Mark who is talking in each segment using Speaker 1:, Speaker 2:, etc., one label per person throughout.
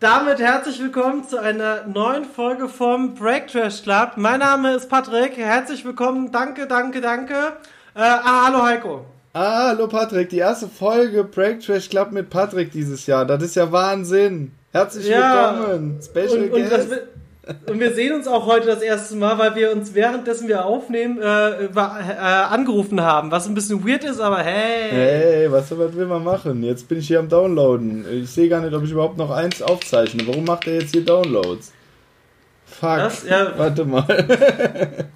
Speaker 1: Damit herzlich willkommen zu einer neuen Folge vom Break Trash Club. Mein Name ist Patrick. Herzlich willkommen. Danke, danke, danke. Äh, ah, hallo Heiko.
Speaker 2: Ah, hallo Patrick. Die erste Folge Break Trash Club mit Patrick dieses Jahr. Das ist ja Wahnsinn. Herzlich ja, willkommen.
Speaker 1: Special und, Guest. Und und wir sehen uns auch heute das erste Mal, weil wir uns währenddessen wir aufnehmen äh, äh, angerufen haben, was ein bisschen weird ist, aber hey.
Speaker 2: Hey, was, was will man machen? Jetzt bin ich hier am Downloaden. Ich sehe gar nicht, ob ich überhaupt noch eins aufzeichne. Warum macht er jetzt hier Downloads? Fuck. Das, ja. Warte mal.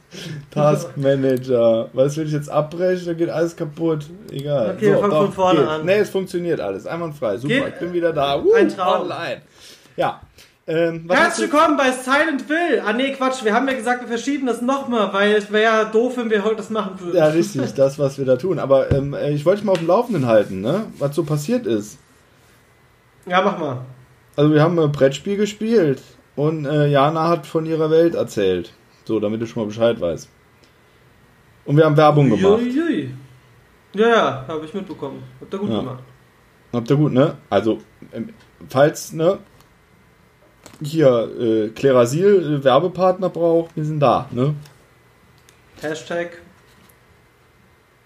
Speaker 2: Task Manager. Was will ich jetzt abbrechen? Da geht alles kaputt. Egal. Okay, so, wir fangen von vorne geht. an. Nee, es funktioniert alles. Einwandfrei. Super. Geht? Ich bin wieder da. Uh, Ein
Speaker 1: Traum. Online. Ja. Ähm, Herzlich willkommen bei Silent Will. Ah nee, Quatsch, wir haben ja gesagt, wir verschieben das nochmal, weil es wäre ja doof, wenn wir heute das machen würden.
Speaker 2: Ja, richtig, das, was wir da tun. Aber ähm, äh, ich wollte mal auf dem Laufenden halten, ne? was so passiert ist.
Speaker 1: Ja, mach mal.
Speaker 2: Also wir haben ein Brettspiel gespielt und äh, Jana hat von ihrer Welt erzählt. So, damit du schon mal Bescheid weißt. Und wir haben Werbung gemacht. Ui, ui.
Speaker 1: Ja, ja, habe ich mitbekommen. Habt ihr gut ja. gemacht.
Speaker 2: Habt ihr gut, ne? Also, ähm, falls, ne, hier äh, Klerasil äh, Werbepartner braucht, wir sind da, ne?
Speaker 1: Hashtag.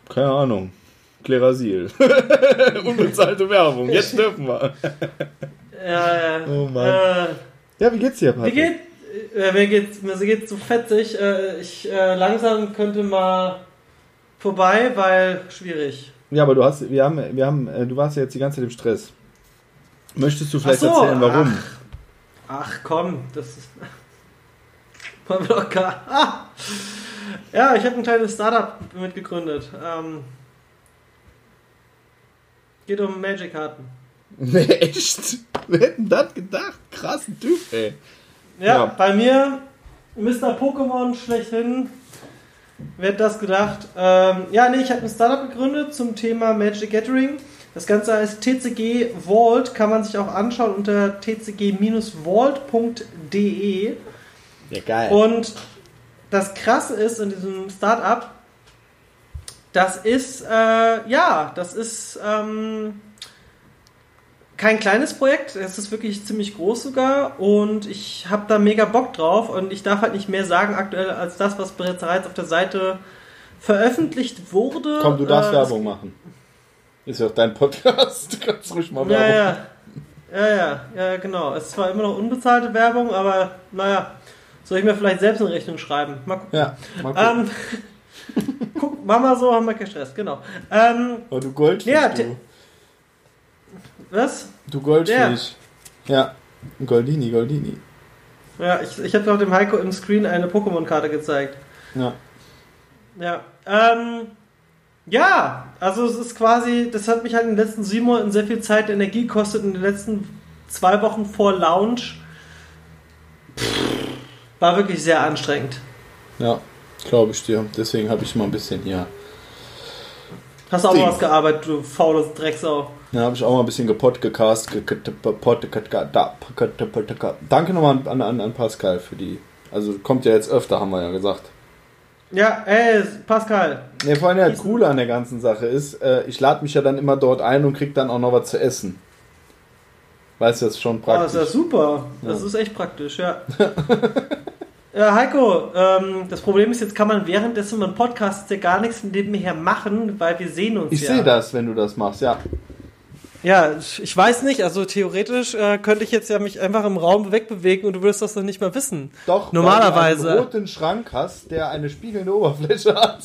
Speaker 2: Keine Ahnung. Klerasil. Unbezahlte Werbung.
Speaker 1: Jetzt dürfen wir. ja, äh, ja. Oh
Speaker 2: Mann. Äh, ja, wie geht's dir, Patrick?
Speaker 1: Wie geht's? Äh, mir geht's, mir geht's so fetzig. Äh, ich, äh, langsam könnte mal vorbei, weil schwierig.
Speaker 2: Ja, aber du hast, wir haben, wir haben, du warst ja jetzt die ganze Zeit im Stress. Möchtest du vielleicht
Speaker 1: so, erzählen, warum? Ach. Ach komm, das ist. Wollen wir doch gar. Ah! Ja, ich habe ein kleines Startup mitgegründet. Ähm, geht um Magic-Karten.
Speaker 2: Nee, echt? Wer hätte das gedacht? Krassen Typ,
Speaker 1: ey. Ja, ja, bei mir, Mr. Pokémon schlechthin, wer hätte das gedacht? Ähm, ja, nee, ich habe ein Startup gegründet zum Thema Magic Gathering. Das Ganze heißt TCG Vault, kann man sich auch anschauen unter tcg-vault.de. Ja, geil. Und das Krasse ist in diesem Startup, das ist, äh, ja, das ist ähm, kein kleines Projekt, es ist wirklich ziemlich groß sogar und ich habe da mega Bock drauf und ich darf halt nicht mehr sagen aktuell als das, was bereits auf der Seite veröffentlicht wurde.
Speaker 2: Komm, du darfst äh, Werbung machen. Ist ja auch dein Podcast. Du kannst ruhig mal
Speaker 1: Werbung. Ja, ja, ja, ja, genau. Es ist zwar immer noch unbezahlte Werbung, aber naja, soll ich mir vielleicht selbst eine Rechnung schreiben? Mal gucken. Ja, mal gucken. Ähm, guck, Mama, so haben wir keinen Stress, genau. Ähm, oh, du Goldfisch. Ja, du. Was? Du
Speaker 2: Goldfisch. Ja. ja. Goldini, Goldini.
Speaker 1: Ja, ich, ich habe auf dem Heiko im Screen eine Pokémon-Karte gezeigt. Ja. Ja. Ähm, ja, also es ist quasi, das hat mich halt in den letzten sieben Monaten sehr viel Zeit und Energie gekostet. In den letzten zwei Wochen vor Launch war wirklich sehr anstrengend.
Speaker 2: Ja, glaube ich dir. Deswegen habe ich mal ein bisschen hier.
Speaker 1: Hast du auch mal was gearbeitet, du faules Drecksau. Ja, habe ich auch mal ein bisschen gepodcast. Danke nochmal an, an, an Pascal für die. Also kommt ja jetzt öfter, haben wir ja gesagt. Ja, ey, Pascal. Ne, vor allem das Coole an der ganzen Sache ist, äh, ich lade mich ja dann immer dort ein und krieg dann auch noch was zu essen. Weißt du, das ist schon praktisch. Oh, ah, das ist ja super. Das ja. ist echt praktisch, ja. ja, Heiko, ähm, das Problem ist, jetzt kann man währenddessen beim Podcast ja gar nichts nebenher machen, weil wir sehen uns ich ja. Ich sehe das, wenn du das machst, ja. Ja, ich weiß nicht. Also theoretisch äh, könnte ich jetzt ja mich einfach im Raum wegbewegen und du würdest das dann nicht mehr wissen. Doch. Normalerweise. Weil du einen roten Schrank hast, der eine spiegelnde Oberfläche hat.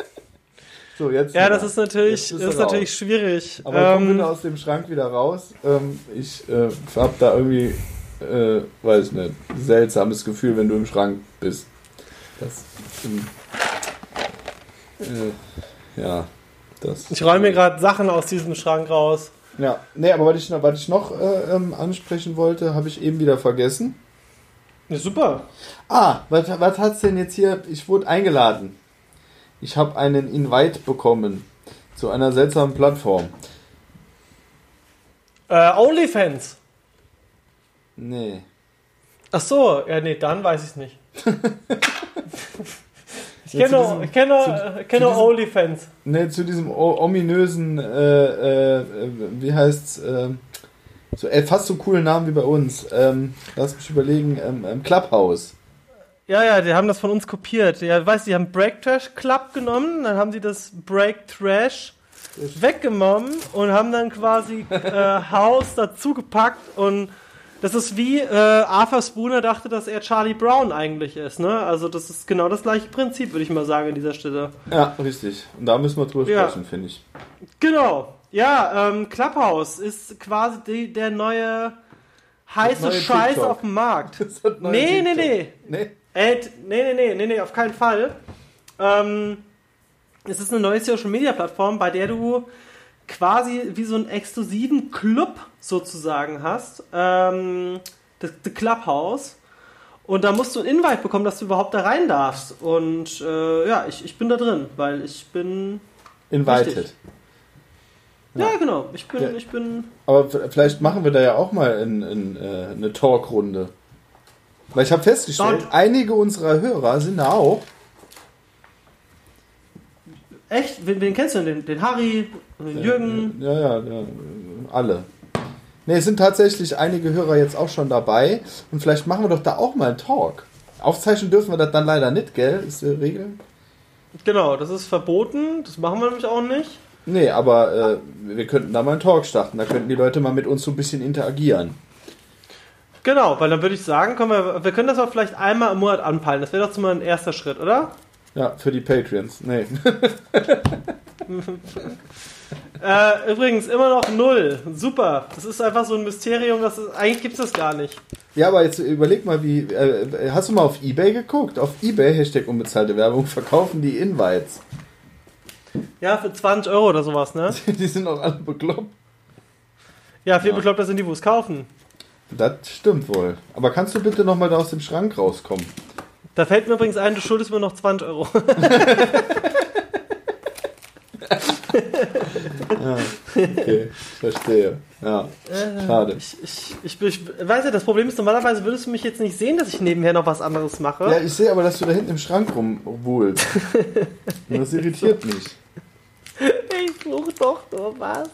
Speaker 1: so jetzt. Ja, das ist natürlich ist natürlich schwierig. Aber ähm, komm bitte aus dem Schrank wieder raus. Ähm, ich äh, hab da irgendwie, äh, weiß nicht, seltsames Gefühl, wenn du im Schrank bist. Das. Ähm, äh, ja. Das ich räume mir gerade Sachen aus diesem Schrank raus. Ja, nee, aber was ich, was ich noch äh, ähm, ansprechen wollte, habe ich eben wieder vergessen. Ja, super. Ah, was, was es denn jetzt hier? Ich wurde eingeladen. Ich habe einen Invite bekommen zu einer seltsamen Plattform. Äh, OnlyFans. Nee. Ach so, ja, nee, dann weiß ich nicht. Kenne, diesem, kenne, zu, kenne äh, zu OnlyFans. Ne, zu diesem ominösen, äh, äh, wie heißt's, ähm, äh, so, ey, fast so coolen Namen wie bei uns. Ähm, lass mich überlegen, ähm, ähm, Clubhouse. Ja, ja, die haben das von uns kopiert. Ja, weißt du, die haben Break Trash Club genommen, dann haben sie das Break Trash weggenommen und haben dann quasi äh, House dazugepackt und das ist wie äh, Arthur Spooner dachte, dass er Charlie Brown eigentlich ist. Ne? Also das ist genau das gleiche Prinzip, würde ich mal sagen, an dieser Stelle. Ja, richtig. Und da müssen wir drüber ja. sprechen, finde ich. Genau. Ja, ähm, Clubhouse ist quasi die, der neue heiße neue Scheiß TikTok. auf dem Markt. Nee, nee, nee, nee. Äh, Ey, nee, nee, nee, nee, nee, auf keinen Fall. Ähm, es ist eine neue Social Media Plattform, bei der du quasi wie so einen exklusiven Club sozusagen hast, ähm, das, das Clubhouse. Und da musst du einen Invite bekommen, dass du überhaupt da rein darfst. Und äh, ja, ich, ich bin da drin, weil ich bin. Invited. Ja, ja, genau. Ich bin, ja. ich bin. Aber vielleicht machen wir da ja auch mal in, in, äh, eine Talkrunde. Weil ich habe festgestellt, Dort. einige unserer Hörer sind da auch. Echt? Wen, wen kennst du denn? Den, den Harry, äh, Jürgen. Äh, ja, ja, ja, alle. Ne, es sind tatsächlich einige Hörer jetzt auch schon dabei. Und vielleicht machen wir doch da auch mal einen Talk. Aufzeichnen dürfen wir das dann leider nicht, gell? Ist die Regel. Genau, das ist verboten. Das machen wir nämlich auch nicht. Nee, aber äh, wir könnten da mal einen Talk starten. Da könnten die Leute mal mit uns so ein bisschen interagieren. Genau, weil dann würde ich sagen, können wir, wir können das auch vielleicht einmal im Monat anpeilen. Das wäre doch mal ein erster Schritt, oder? Ja, für die Patreons. Nee. äh, übrigens, immer noch null. Super. Das ist einfach so ein Mysterium, das ist, eigentlich gibt es das gar nicht. Ja, aber jetzt überleg mal, wie. Äh, hast du mal auf Ebay geguckt? Auf Ebay, Hashtag unbezahlte Werbung, verkaufen die Invites. Ja, für 20 Euro oder sowas, ne? die sind auch alle bekloppt. Ja, viel ja. bekloppter sind die, wo es kaufen. Das stimmt wohl. Aber kannst du bitte nochmal da aus dem Schrank rauskommen? Da fällt mir übrigens ein, du schuldest mir noch 20 Euro. ja, okay, verstehe. Ja, äh, schade. Ich, ich, ich, ich, weiß ja, das Problem ist, normalerweise würdest du mich jetzt nicht sehen, dass ich nebenher noch was anderes mache. Ja, ich sehe aber, dass du da hinten im Schrank rumwohlst. das irritiert mich. Ich suche doch nur was.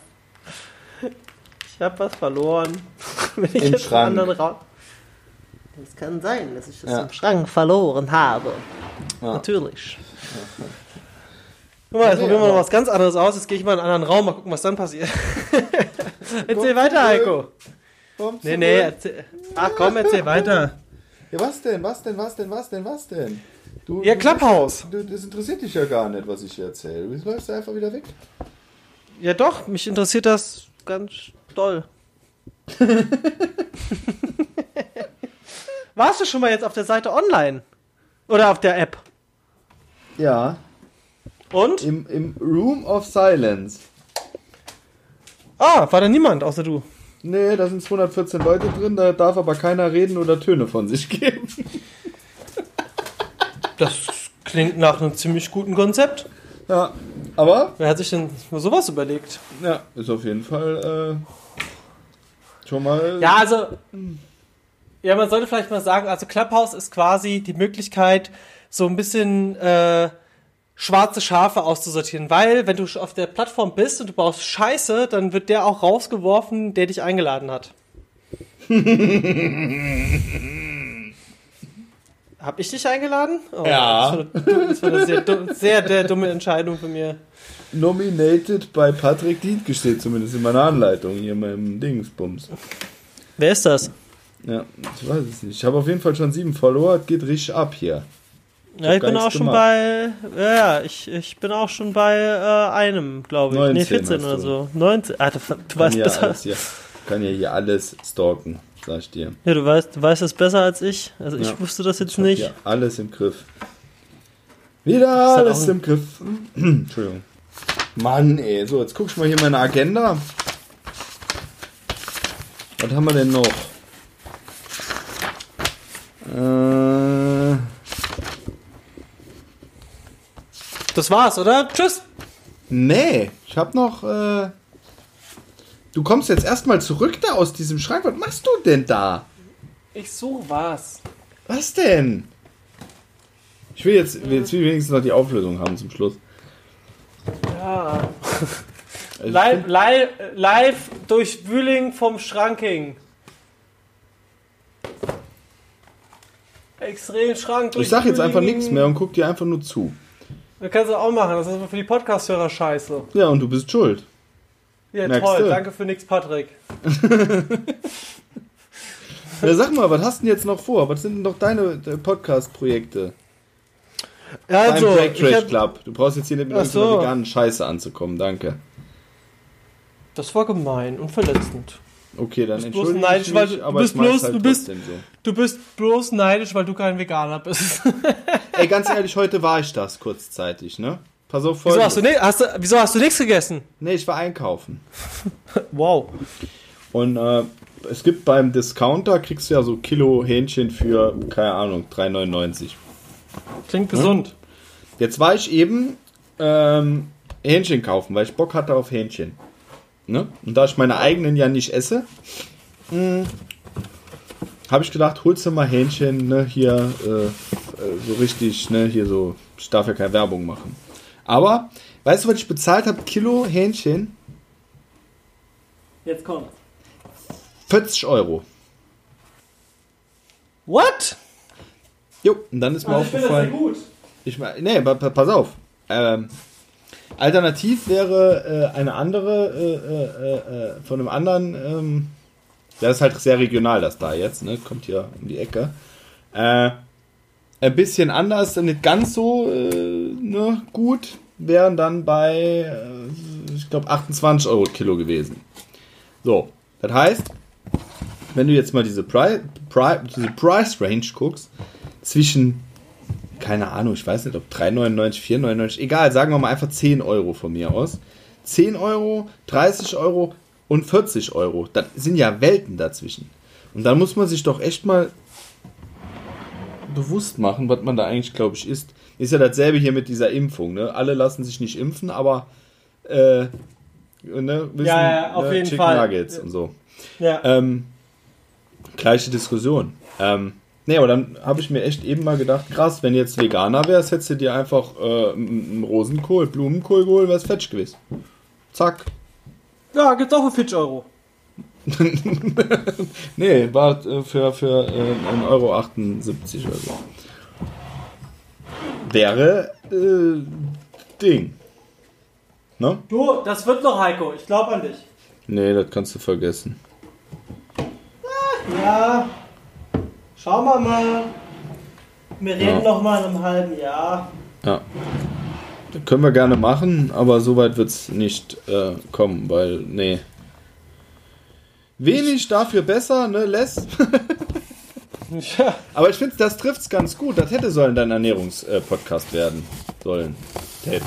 Speaker 1: Ich habe was verloren. Wenn ich Im jetzt Schrank. Anderen Raum es kann sein, dass ich das ja. im Schrank verloren habe. Ja. Natürlich. Ja. Guck mal, jetzt probieren wir noch was ganz anderes aus. Jetzt gehe ich mal in einen anderen Raum, mal gucken, was dann passiert. erzähl weiter, Heiko. Bumps nee, nee, erzähl. Ach komm, erzähl weiter. Ja, was denn? Was denn? Was denn? Was denn? Was denn? Du, ja, Klapphaus. das interessiert dich ja gar nicht, was ich hier erzähle. Du läufst da einfach wieder weg. Ja, doch, mich interessiert das ganz doll. Warst du schon mal jetzt auf der Seite online? Oder auf der App? Ja, und? Im, Im Room of Silence. Ah, war da niemand außer du? Nee, da sind 214 Leute drin, da darf aber keiner reden oder Töne von sich geben. Das klingt nach einem ziemlich guten Konzept. Ja, aber. Wer hat sich denn sowas überlegt? Ja, ist auf jeden Fall äh, schon mal. Ja, also. Ja, man sollte vielleicht mal sagen, also Clubhouse ist quasi die Möglichkeit, so ein bisschen. Äh, schwarze Schafe auszusortieren, weil wenn du auf der Plattform bist und du baust Scheiße, dann wird der auch rausgeworfen, der dich eingeladen hat. Hab ich dich eingeladen? Oh, ja. Das war, eine, sehr, sehr, sehr dumme Entscheidung von mir. Nominated bei Patrick Dietke steht zumindest in meiner Anleitung, hier in meinem Dingsbums. Wer ist das? Ja, ich weiß es nicht. Ich habe auf jeden Fall schon sieben Follower, geht richtig ab hier. Ja, ich bin auch schon gemacht. bei. Ja, ich, ich bin auch schon bei äh, einem, glaube ich. 19 nee, 14 oder so. 19. Ah, du, du weißt ja besser. Alles hier, kann ja hier alles stalken, sag ich dir. Ja, du weißt, du weißt das besser als ich. Also ja. ich wusste das jetzt nicht. Ja, alles im Griff. Wieder halt alles im Griff. Entschuldigung. Mann, ey. So, jetzt guck ich mal hier meine Agenda. Was haben wir denn noch? Äh. Das war's, oder? Tschüss. Nee, ich hab noch. Äh, du kommst jetzt erstmal zurück da aus diesem Schrank. Was machst du denn da? Ich suche was. Was denn? Ich will jetzt, jetzt will wenigstens noch die Auflösung haben zum Schluss. Ja. Also live, live, live durch Wühling vom Schranking. Extrem Schrank. durch. ich sag jetzt Wühling. einfach nichts mehr und guck dir einfach nur zu. Das kannst du auch machen. Das ist aber für die Podcast-Hörer scheiße. Ja, und du bist schuld. Ja, Merkst toll. Du? Danke für nix, Patrick. ja, sag mal, was hast du denn jetzt noch vor? Was sind denn noch deine Podcast-Projekte? Also, Beim Break Trash hab... Club. Du brauchst jetzt hier nicht mit unserer so. veganen Scheiße anzukommen. Danke. Das war gemein und verletzend. Okay, dann entschuldige ich mich, aber halt du bist bloß neidisch, weil du kein Veganer bist. Ey, ganz ehrlich, heute war ich das kurzzeitig, ne? Pass auf, wieso hast, du, wieso hast du nichts gegessen? Nee, ich war einkaufen. wow. Und äh, es gibt beim Discounter, kriegst du ja so Kilo Hähnchen für, keine Ahnung, 3,99. Klingt gesund. Hm? Jetzt war ich eben ähm, Hähnchen kaufen, weil ich Bock hatte auf Hähnchen. Ne? Und da ich meine eigenen ja nicht esse, hm, habe ich gedacht, holst du mal Hähnchen ne, hier äh, äh, so richtig, ne, hier so, ich darf ja keine Werbung machen. Aber, weißt du, was ich bezahlt habe? Kilo Hähnchen? Jetzt kommt. 40 Euro. What? Jo, und dann ist mir Ach, aufgefallen. Also, ich finde das sehr gut. Ich, nee, pass auf. Ähm, alternativ wäre äh, eine andere, äh, äh, äh von einem anderen, ähm, das ist halt sehr regional, das da jetzt, ne? Kommt hier um die Ecke. Äh, ein bisschen anders, nicht ganz so äh, ne, gut, wären dann bei, äh, ich glaube, 28 Euro Kilo gewesen. So, das heißt, wenn du jetzt mal diese, Pri Pri diese Price Range guckst, zwischen, keine Ahnung, ich weiß nicht, ob 3,99, 4,99, egal, sagen wir mal einfach 10 Euro von mir aus. 10 Euro, 30 Euro und 40 Euro. Das sind ja Welten dazwischen. Und da muss man sich doch echt mal bewusst machen, was man da eigentlich, glaube ich, ist. Ist ja dasselbe hier mit dieser Impfung. Ne? Alle lassen sich nicht impfen, aber äh, ne, wissen, ja, ne, auf ne, jeden Chicken Fall. Nuggets und so. Ja. Ähm, gleiche Diskussion. Ähm, Nee, aber dann habe ich mir echt eben mal gedacht, krass, wenn jetzt Veganer wärst, hättest du dir einfach äh, einen Rosenkohl, Blumenkohl geholt, wäre es fetsch gewesen. Zack. Ja, gibt's auch für 40 Euro. nee, war äh, für, für 1,78 äh, Euro oder so. Wäre äh, Ding. Ne? Du, das wird noch, Heiko. Ich glaube an dich. Nee, das kannst du vergessen. Ah, ja. Schauen wir mal. Wir reden ja. noch mal in einem halben Jahr. Ja. Das können wir gerne machen, aber so weit wird es nicht äh, kommen, weil, nee, Wenig dafür besser, ne, less. ja. Aber ich finde, das trifft es ganz gut. Das hätte sollen dein Ernährungspodcast äh, werden sollen. Ted.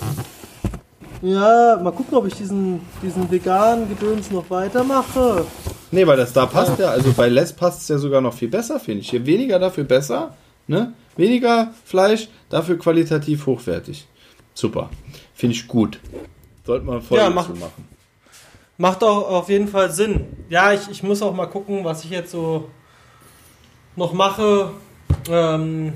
Speaker 1: Ja, mal gucken, ob ich diesen, diesen veganen Gedöns noch weitermache. Nee, weil das da passt ja, also bei Less passt es ja sogar noch viel besser, finde ich. Hier weniger dafür besser, ne? Weniger Fleisch, dafür qualitativ hochwertig. Super. Finde ich gut. Sollte man voll ja, mach, machen. Macht auch auf jeden Fall Sinn. Ja, ich, ich muss auch mal gucken, was ich jetzt so noch mache. Ähm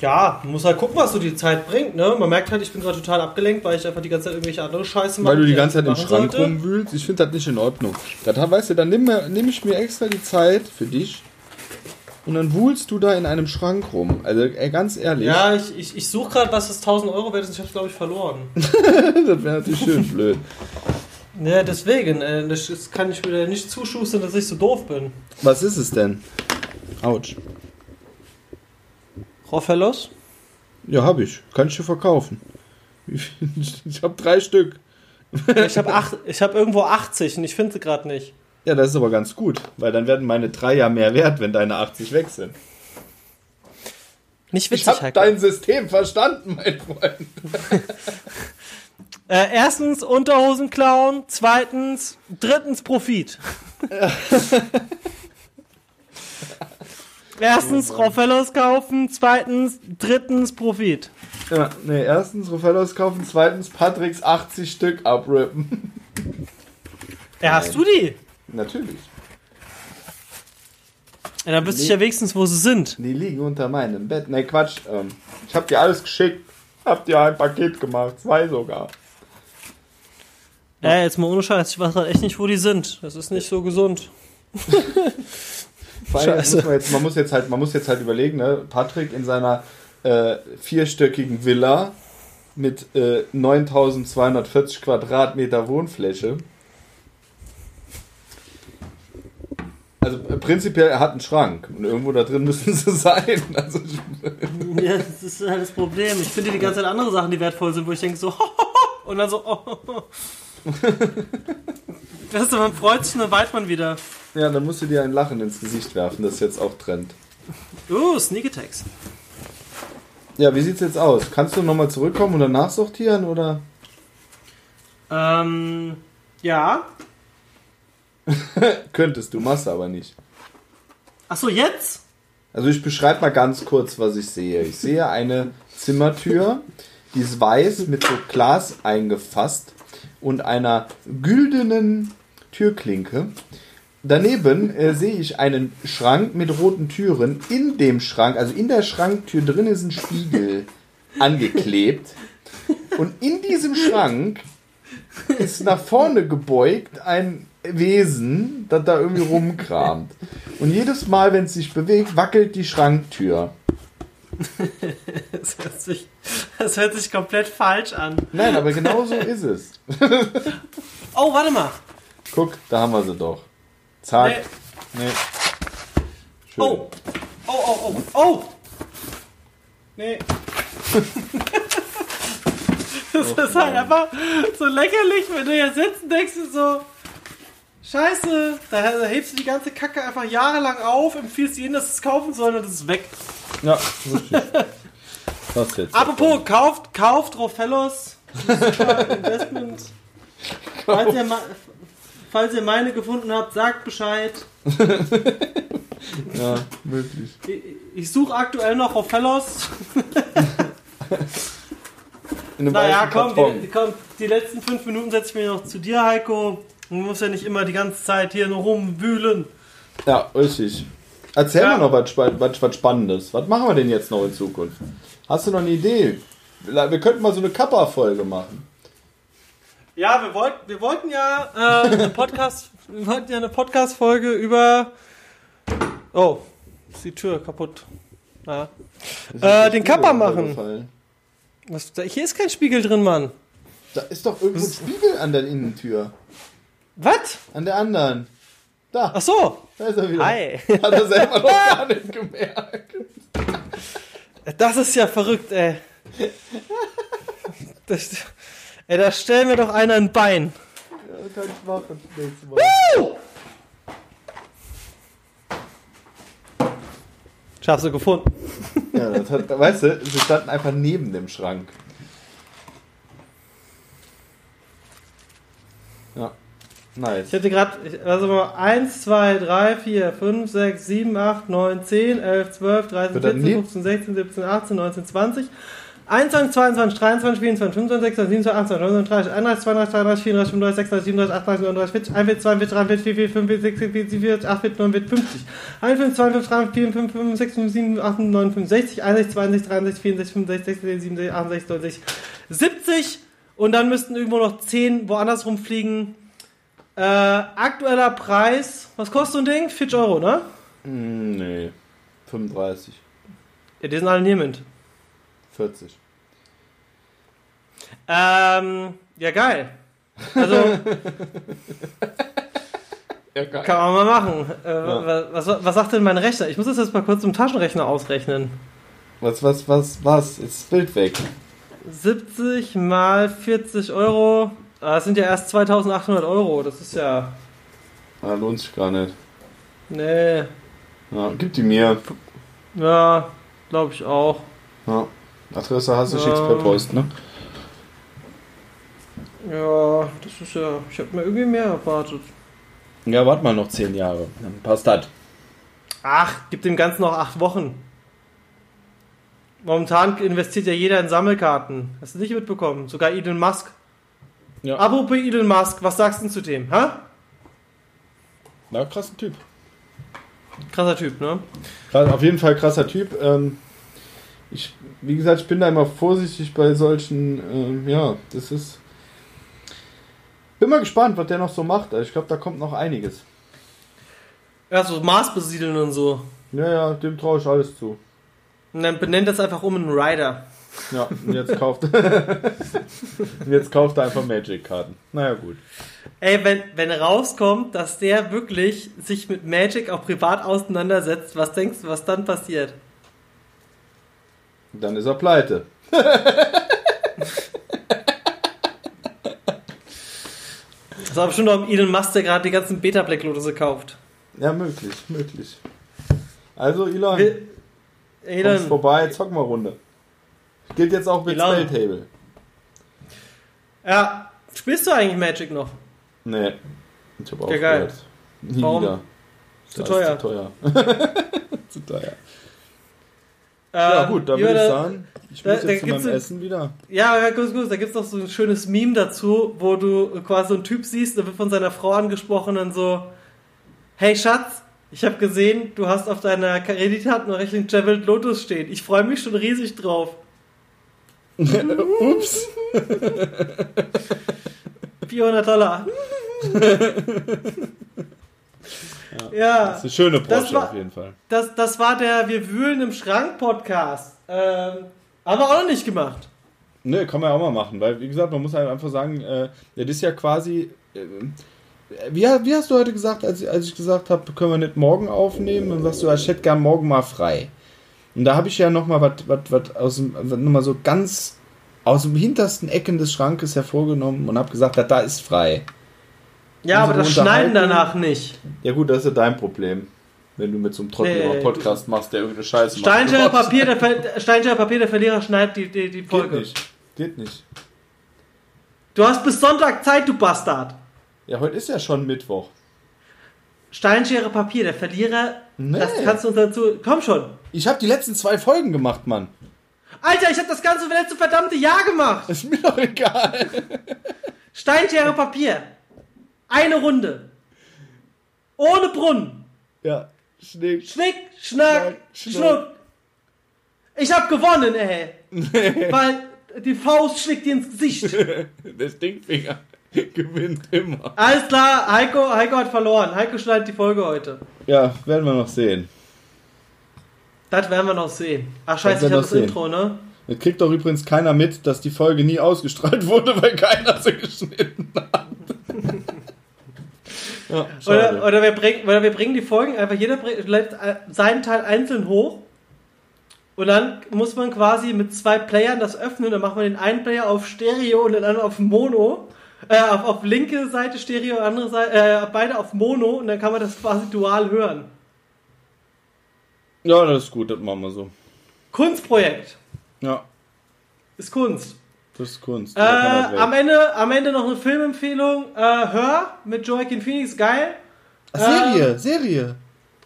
Speaker 1: ja, muss halt gucken, was so die Zeit bringt. Ne? Man merkt halt, ich bin gerade total abgelenkt, weil ich einfach die ganze Zeit irgendwelche andere Scheiße mache. Weil du die ganze Zeit im Schrank sollte. rumwühlst. Ich finde das nicht in Ordnung. Das, weißt du, dann nehme nehm ich mir extra die Zeit für dich, und dann wühlst du da in einem Schrank rum. Also ey, ganz ehrlich. Ja, ich, ich, ich suche gerade, was das 1000 Euro wert ist. Ich habe es, glaube ich, verloren. das wäre natürlich schön blöd. Ja, deswegen. Äh, das, kann ich mir nicht zuschustern, dass ich so doof bin. Was ist es denn? Autsch. Rofellos? Ja, habe ich. Kann ich dir verkaufen. Ich habe drei Stück. ich habe hab irgendwo 80 und ich finde sie gerade nicht. Ja, das ist aber ganz gut, weil dann werden meine drei ja mehr wert, wenn deine 80 weg sind. Nicht witzig, ich habe dein System verstanden, mein Freund. äh, erstens Unterhosen klauen, zweitens, drittens Profit. erstens oh Rofellos kaufen, zweitens, drittens Profit. Ja, nee, erstens Rofellos kaufen, zweitens Patricks 80 Stück abrippen. Ja, hast du die? Natürlich. Ja, dann wüsste ich ja wenigstens, wo sie sind. Die liegen unter meinem Bett. Ne, Quatsch. Ähm, ich hab dir alles geschickt. Hab dir ein Paket gemacht. Zwei sogar. Ja, jetzt mal ohne Scheiß. Ich weiß halt echt nicht, wo die sind. Das ist nicht so gesund. Scheiße. muss man, jetzt, man, muss jetzt halt, man muss jetzt halt überlegen, ne? Patrick in seiner äh, vierstöckigen Villa mit äh, 9240 Quadratmeter Wohnfläche also äh, prinzipiell, er hat einen Schrank und irgendwo da drin müssen sie sein. Also ja, das ist halt das Problem. Ich finde die ganze Zeit andere Sachen, die wertvoll sind, wo ich denke so, und dann so, oh. Weißt du, man freut sich und dann weint man wieder. Ja, dann musst du dir ein Lachen ins Gesicht werfen, das ist jetzt auch Trend. Oh, uh, Sneak Attacks. Ja, wie sieht's jetzt aus? Kannst du nochmal zurückkommen und danach sortieren oder? Ähm, ja, Könntest du, machst aber nicht. Achso, jetzt? Also ich beschreibe mal ganz kurz, was ich sehe. Ich sehe eine Zimmertür, die ist weiß mit so Glas eingefasst und einer güldenen Türklinke. Daneben äh, sehe ich einen Schrank mit roten Türen. In dem Schrank, also in der Schranktür drin ist ein Spiegel angeklebt. Und in diesem Schrank ist nach vorne gebeugt ein Wesen, das da irgendwie rumkramt. Und jedes Mal, wenn es sich bewegt, wackelt die Schranktür. Das hört, sich, das hört sich komplett falsch an. Nein, aber genau so ist es. Oh, warte mal. Guck, da haben wir sie doch. Zack. Nee. nee. Schön. Oh. Oh, oh, oh. Oh. Nee. Das oh, ist halt einfach so lächerlich, wenn du hier sitzt und denkst so, scheiße, da hebst du die ganze Kacke einfach jahrelang auf, empfiehlst jedem, dass es kaufen soll und es ist weg. Ja, richtig. Was jetzt? Apropos, kauft, kauft Rofellos. Investment. Falls ihr, falls ihr meine gefunden habt, sagt Bescheid. ja, möglich. Ich, ich suche aktuell noch Rofellos. in einem naja, komm, die, komm, die letzten fünf Minuten setze ich mir noch zu dir, Heiko. Man muss ja nicht immer die ganze Zeit hier nur rumwühlen. Ja, richtig. Erzähl ja. mal noch was, was, was Spannendes. Was machen wir denn jetzt noch in Zukunft? Hast du noch eine Idee? Wir könnten mal so eine Kappa-Folge machen. Ja, wir, wollt, wir wollten ja äh, eine Podcast, wir wollten ja eine Podcast-Folge über. Oh, ist die Tür kaputt. Ja. Äh, den Kappa machen. Was, da, hier ist kein Spiegel drin, Mann. Da ist doch irgendwo ein Spiegel an der Innentür. Was? An der anderen. Da. Ach so. Da ist er wieder. Hi. Hat er selber noch gar nicht gemerkt. Das ist ja verrückt, ey. Das, ey, da stellen wir doch einer ein Bein. Ja, kann ich machen Nächste Mal. Schaffst du gefunden. Ja, das hat, weißt du, sie standen einfach neben dem Schrank. Ja. Nice. Ich hatte gerade, also 1, 2, 3, 4, 5, 6, 7, 8, 9, 10, 11, 12, 13, 14, 15, 16, 17, 18, 19, 20. 21, 22, 23, 24, 25, 26, 27, 28, 29, 31, 32, 33, 34, 35, 36, 37, 38, 39, 40, 41, 42, 43, 44, 45, 46, 47, 48, 49, 50, 51, 52, 53, 54, 55, 56, 57, 58, 59, 60, 61, 62, 63, 64, 65, 66, 67, 68, 69, 70 und dann müssten irgendwo noch 10 woanders rumfliegen. Äh, aktueller Preis, was kostet so ein Ding? 40 Euro, ne? Hm, nee, 35. Ja, die sind alle nehmend. 40. Ähm, ja, geil. Also. ja, geil. Kann man mal machen. Äh, ja. was, was sagt denn mein Rechner? Ich muss das jetzt mal kurz im Taschenrechner ausrechnen. Was, was, was, was? Ist das Bild weg? 70 mal 40 Euro. Das ah, sind ja erst 2800 Euro. Das ist ja. ja ah, lohnt sich gar nicht. Nee. Ja, gib die mir. Ja, glaube ich auch. Ja. Adresse hast du, schickst ähm, per Post, ne? Ja, das ist ja. Ich habe mir irgendwie mehr erwartet. Ja, warte mal noch zehn Jahre. Dann passt das. Ach, gib dem Ganzen noch acht Wochen. Momentan investiert ja jeder in Sammelkarten. Hast du nicht mitbekommen? Sogar Elon Musk. Ja. Apropos Elon Musk, was sagst du zu dem? Hä? Na, krasser Typ. Krasser Typ, ne? Auf jeden Fall krasser Typ. Ähm, ich, wie gesagt, ich bin da immer vorsichtig bei solchen, ähm, ja, das ist. Bin mal gespannt, was der noch so macht. Ich glaube, da kommt noch einiges. Ja, so Mars besiedeln und so. Ja, ja, dem traue ich alles zu. Und dann benennt das einfach um einen Rider. Ja, und jetzt kauft. jetzt kauft er einfach Magic-Karten. Naja, gut. Ey, wenn, wenn rauskommt, dass der wirklich sich mit Magic auch privat auseinandersetzt, was denkst du, was dann passiert? Dann ist er pleite. Das war bestimmt auch Elon Musk, der gerade die ganzen Beta Black Lotusse kauft. Ja, möglich, möglich. Also Elon, Will Elon vorbei, zocken wir Runde. Gilt jetzt auch mit Elon. Table. Ja, spielst du eigentlich Magic noch? Nee, ich hab auch ja, geil. Nie Warum? Wieder. Zu teuer. zu teuer. zu teuer ja, ähm, gut, dann ja, würde ich sagen, ich da, muss jetzt zu meinem Essen wieder. Ja, gut, gut, da gibt es noch so ein schönes Meme dazu, wo du quasi so einen Typ siehst, der wird von seiner Frau angesprochen und so, hey Schatz, ich habe gesehen, du hast auf deiner noch Kreditkartenrechnung Javelin Lotus stehen. Ich freue mich schon riesig drauf. Ups. 400 Dollar. Ja. ja. Das ist eine schöne Porsche war, auf jeden Fall. Das, das war der Wir wühlen im Schrank-Podcast. Ähm, haben wir auch noch nicht gemacht. Ne, kann man ja auch mal machen, weil wie gesagt, man muss halt einfach sagen, äh, das ist ja quasi. Äh, wie, wie, hast du heute gesagt, als, als ich gesagt habe, können wir nicht morgen aufnehmen? Dann sagst du, ich hätte gern morgen mal frei. Und da habe ich ja nochmal was, nochmal so ganz aus dem hintersten Ecken des Schrankes hervorgenommen und habe gesagt, da ist frei. Ja, aber das Schneiden danach nicht. Ja gut, das ist ja dein Problem. Wenn du mit so einem Trottel nee. Podcast machst, der irgendeine Scheiße macht. Steinschere Papier, der Steinschere Papier, der Verlierer schneidet die, die, die Folge. Geht nicht. Geht nicht. Du hast bis Sonntag Zeit, du Bastard. Ja, heute ist ja schon Mittwoch. Steinschere Papier, der Verlierer. Nee. Das kannst du uns dazu. Komm schon. Ich habe die letzten zwei Folgen gemacht, Mann. Alter, ich habe das ganze letzte verdammte Jahr gemacht. Ist mir doch egal. Steinschere Papier. Eine Runde. Ohne Brunnen. Ja. Schnick. Schnick, schnack, schnuck. schnuck. Ich hab gewonnen, ey. Weil die Faust schlägt dir ins Gesicht. Der Stinkfinger gewinnt immer. Alles klar, Heiko, Heiko hat verloren. Heiko schneidet die Folge heute. Ja, werden wir noch sehen. Das werden wir noch sehen. Ach scheiße, ich hab das sehen. Intro, ne? Es kriegt doch übrigens keiner mit, dass die Folge nie ausgestrahlt wurde, weil keiner sie geschnitten hat. Ja, oder, oder, wir bring, oder wir bringen die Folgen einfach, jeder lädt äh, seinen Teil einzeln hoch und dann muss man quasi mit zwei Playern das öffnen. Dann macht man den einen Player auf Stereo und den anderen auf Mono. Äh, auf, auf linke Seite Stereo, andere Seite, äh, beide auf Mono und dann kann man das quasi dual hören. Ja, das ist gut, das machen wir so. Kunstprojekt. Ja. Ist Kunst fürs Kunst. Äh, am, Ende, am Ende noch eine Filmempfehlung. Äh, Hör mit Joaquin Phoenix, geil. Serie, ähm, Serie.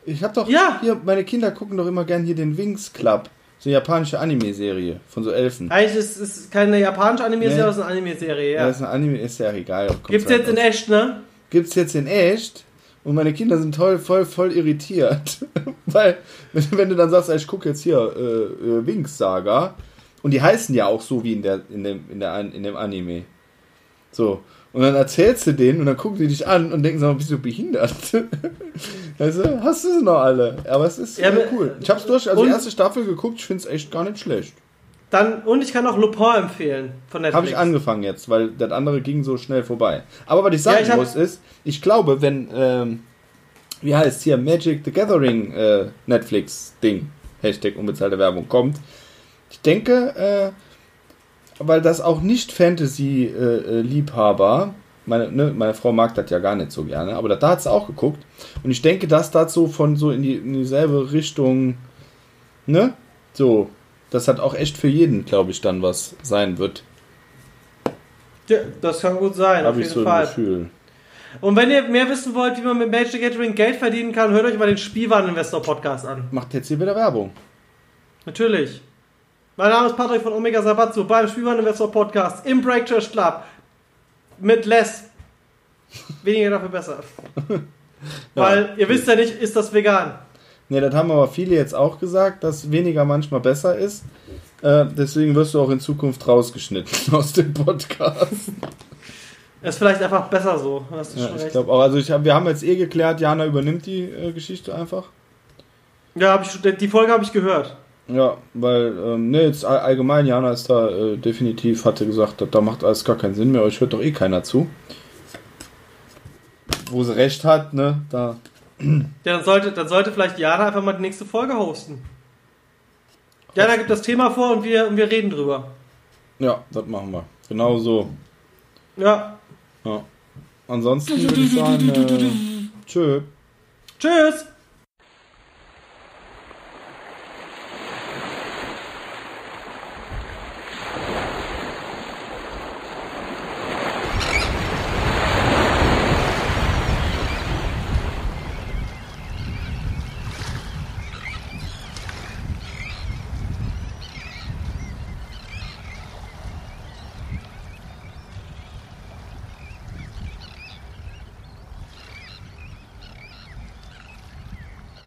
Speaker 1: Ich hab doch ja. hier, meine Kinder gucken doch immer gern hier den Wings Club. So eine japanische Anime-Serie von so Elfen. Eigentlich ist es keine japanische Anime-Serie, nee. es eine Anime-Serie, ja. ja. ist eine Anime, ist ja egal. Gibt's halt jetzt aus. in echt, ne? Gibt's jetzt in echt. Und meine Kinder sind toll, voll, voll irritiert. Weil, wenn, du dann sagst, ich gucke jetzt hier äh, äh Wings Saga, und die heißen ja auch so wie in, der, in, dem, in, der, in dem Anime. So. Und dann erzählst du denen und dann gucken die dich an und denken so, bist du behindert? also, hast du sie noch alle? Aber es ist ja, äh, cool. Ich hab's durch, also die erste Staffel geguckt, ich find's echt gar nicht schlecht. Dann, und ich kann auch Lupin empfehlen von Netflix. Hab ich angefangen jetzt, weil das andere ging so schnell vorbei. Aber was ich sagen ja, ich muss ist, ich glaube, wenn, ähm, wie heißt hier, Magic the Gathering äh, Netflix-Ding, Hashtag unbezahlte Werbung, kommt, ich denke, äh, weil das auch nicht Fantasy-Liebhaber, äh, äh, meine, ne, meine Frau mag das ja gar nicht so gerne, aber da, da hat sie auch geguckt. Und ich denke, dass das so von so in, die, in dieselbe Richtung, ne? So, das hat auch echt für jeden, glaube ich, dann was sein wird. Ja, das kann gut sein, Hab auf jeden so Fall. Ein Gefühl. Und wenn ihr mehr wissen wollt, wie man mit Magic Gathering Geld verdienen kann, hört euch mal den Spielwareninvestor Podcast an. Macht jetzt hier wieder Werbung. Natürlich. Mein Name ist Patrick von Omega Sabatso beim Spielmann Investor Podcast im Break Club mit Less. Weniger dafür besser. ja. Weil ihr wisst ja nicht, ist das vegan. Ne, das haben aber viele jetzt auch gesagt, dass weniger manchmal besser ist. Äh, deswegen wirst du auch in Zukunft rausgeschnitten aus dem Podcast. Ist vielleicht einfach besser so. Hast du Ja, ich glaube auch. Also hab, wir haben jetzt eh geklärt, Jana übernimmt die äh, Geschichte einfach. Ja, ich, die Folge habe ich gehört. Ja, weil, ähm, ne, jetzt allgemein, Jana ist da äh, definitiv, hatte gesagt, da macht alles gar keinen Sinn mehr, euch hört doch eh keiner zu. Wo sie recht hat, ne, da. Ja, dann sollte, dann sollte vielleicht Jana einfach mal die nächste Folge hosten. Jana gibt das Thema vor und wir, und wir reden drüber. Ja, das machen wir. Genau so. Ja. ja. Ansonsten würde ich sagen, äh, tschö. Tschüss.